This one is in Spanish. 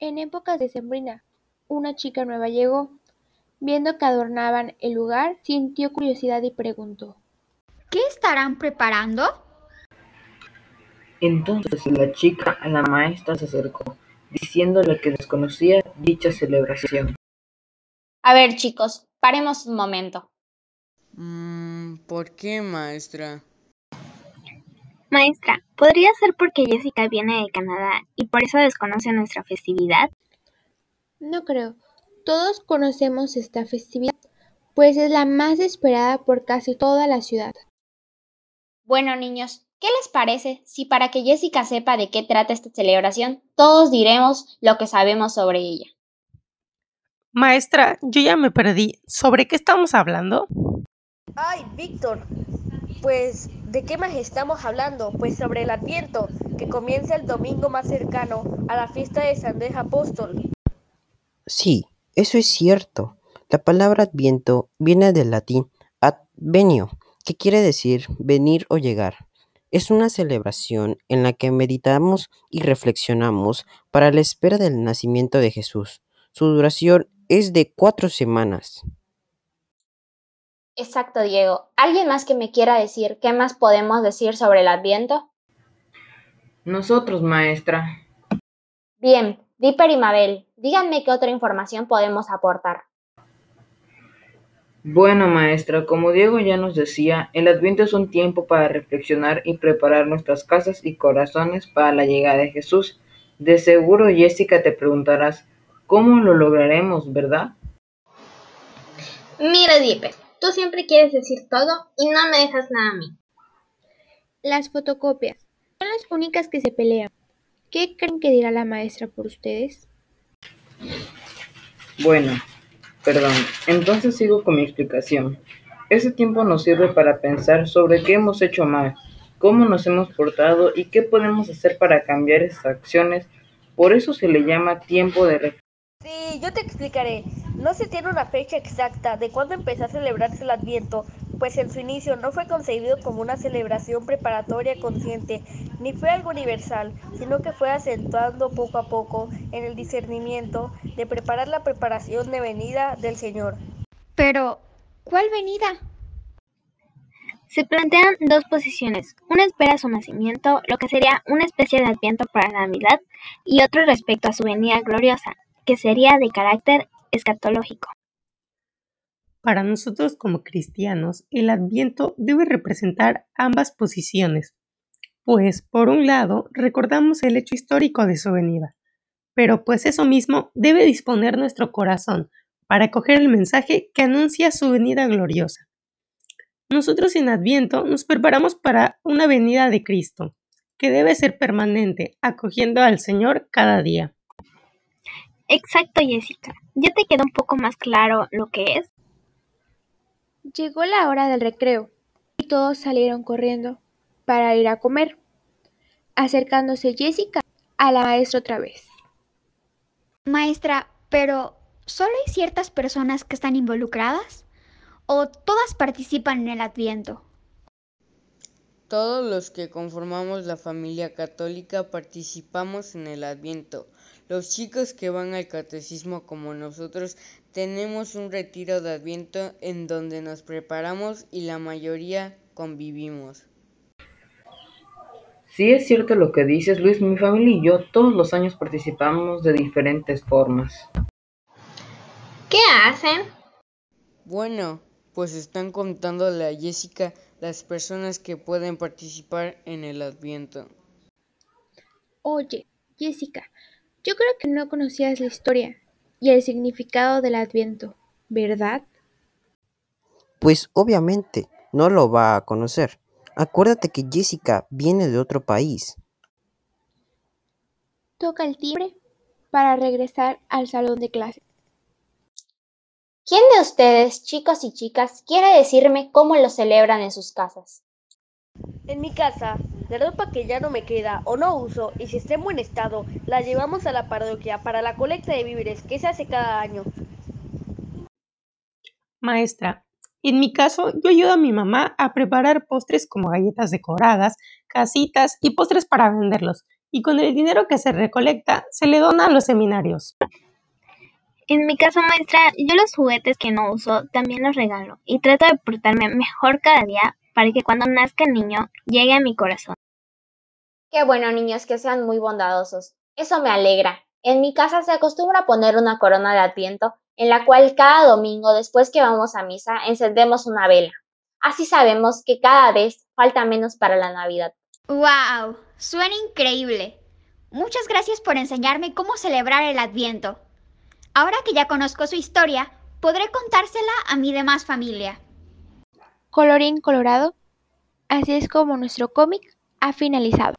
En épocas de sembrina, una chica nueva llegó. Viendo que adornaban el lugar, sintió curiosidad y preguntó. ¿Qué estarán preparando? Entonces la chica a la maestra se acercó, diciéndole que desconocía dicha celebración. A ver, chicos, paremos un momento. Mm, ¿Por qué, maestra? Maestra, ¿podría ser porque Jessica viene de Canadá y por eso desconoce nuestra festividad? No creo. Todos conocemos esta festividad, pues es la más esperada por casi toda la ciudad. Bueno, niños, ¿qué les parece si para que Jessica sepa de qué trata esta celebración, todos diremos lo que sabemos sobre ella? Maestra, yo ya me perdí. ¿Sobre qué estamos hablando? Ay, Víctor, pues, ¿de qué más estamos hablando? Pues sobre el Adviento, que comienza el domingo más cercano a la fiesta de San Andrés Apóstol. Sí, eso es cierto. La palabra Adviento viene del latín advenio, que quiere decir venir o llegar. Es una celebración en la que meditamos y reflexionamos para la espera del nacimiento de Jesús. Su duración es de cuatro semanas. Exacto, Diego. ¿Alguien más que me quiera decir qué más podemos decir sobre el Adviento? Nosotros, maestra. Bien, Dipper y Mabel, díganme qué otra información podemos aportar. Bueno, maestra, como Diego ya nos decía, el Adviento es un tiempo para reflexionar y preparar nuestras casas y corazones para la llegada de Jesús. De seguro, Jessica, te preguntarás, ¿cómo lo lograremos, verdad? Mira, Dipper, Tú siempre quieres decir todo y no me dejas nada a mí. Las fotocopias son las únicas que se pelean. ¿Qué creen que dirá la maestra por ustedes? Bueno, perdón. Entonces sigo con mi explicación. Ese tiempo nos sirve para pensar sobre qué hemos hecho mal, cómo nos hemos portado y qué podemos hacer para cambiar esas acciones. Por eso se le llama tiempo de reflexión. Sí, yo te explicaré. No se tiene una fecha exacta de cuándo empezó a celebrarse el Adviento, pues en su inicio no fue concebido como una celebración preparatoria consciente, ni fue algo universal, sino que fue acentuando poco a poco en el discernimiento de preparar la preparación de venida del Señor. Pero, ¿cuál venida? Se plantean dos posiciones, una espera su nacimiento, lo que sería una especie de adviento para la Navidad, y otro respecto a su venida gloriosa, que sería de carácter escatológico. Para nosotros como cristianos, el adviento debe representar ambas posiciones, pues por un lado recordamos el hecho histórico de su venida, pero pues eso mismo debe disponer nuestro corazón para acoger el mensaje que anuncia su venida gloriosa. Nosotros en Adviento nos preparamos para una venida de Cristo, que debe ser permanente, acogiendo al Señor cada día. Exacto, Jessica. ¿Ya te quedó un poco más claro lo que es? Llegó la hora del recreo y todos salieron corriendo para ir a comer, acercándose Jessica a la maestra otra vez. Maestra, pero ¿solo hay ciertas personas que están involucradas? ¿O todas participan en el adviento? Todos los que conformamos la familia católica participamos en el adviento. Los chicos que van al catecismo como nosotros tenemos un retiro de adviento en donde nos preparamos y la mayoría convivimos. Sí es cierto lo que dices Luis, mi familia y yo todos los años participamos de diferentes formas. ¿Qué hacen? Bueno, pues están contándole a Jessica las personas que pueden participar en el adviento. Oye, Jessica, yo creo que no conocías la historia y el significado del Adviento, ¿verdad? Pues obviamente no lo va a conocer. Acuérdate que Jessica viene de otro país. Toca el timbre para regresar al salón de clase. ¿Quién de ustedes, chicos y chicas, quiere decirme cómo lo celebran en sus casas? En mi casa, la ropa que ya no me queda o no uso y si está en buen estado, la llevamos a la parroquia para la colecta de víveres que se hace cada año. Maestra, en mi caso, yo ayudo a mi mamá a preparar postres como galletas decoradas, casitas y postres para venderlos. y con el dinero que se recolecta se le dona a los seminarios. En mi caso, maestra, yo los juguetes que no uso también los regalo y trato de portarme mejor cada día para que cuando nazca el niño llegue a mi corazón. Qué bueno, niños, que sean muy bondadosos. Eso me alegra. En mi casa se acostumbra a poner una corona de adviento en la cual cada domingo después que vamos a misa encendemos una vela. Así sabemos que cada vez falta menos para la Navidad. ¡Wow! Suena increíble. Muchas gracias por enseñarme cómo celebrar el Adviento. Ahora que ya conozco su historia, podré contársela a mi demás familia. Colorín colorado, así es como nuestro cómic ha finalizado.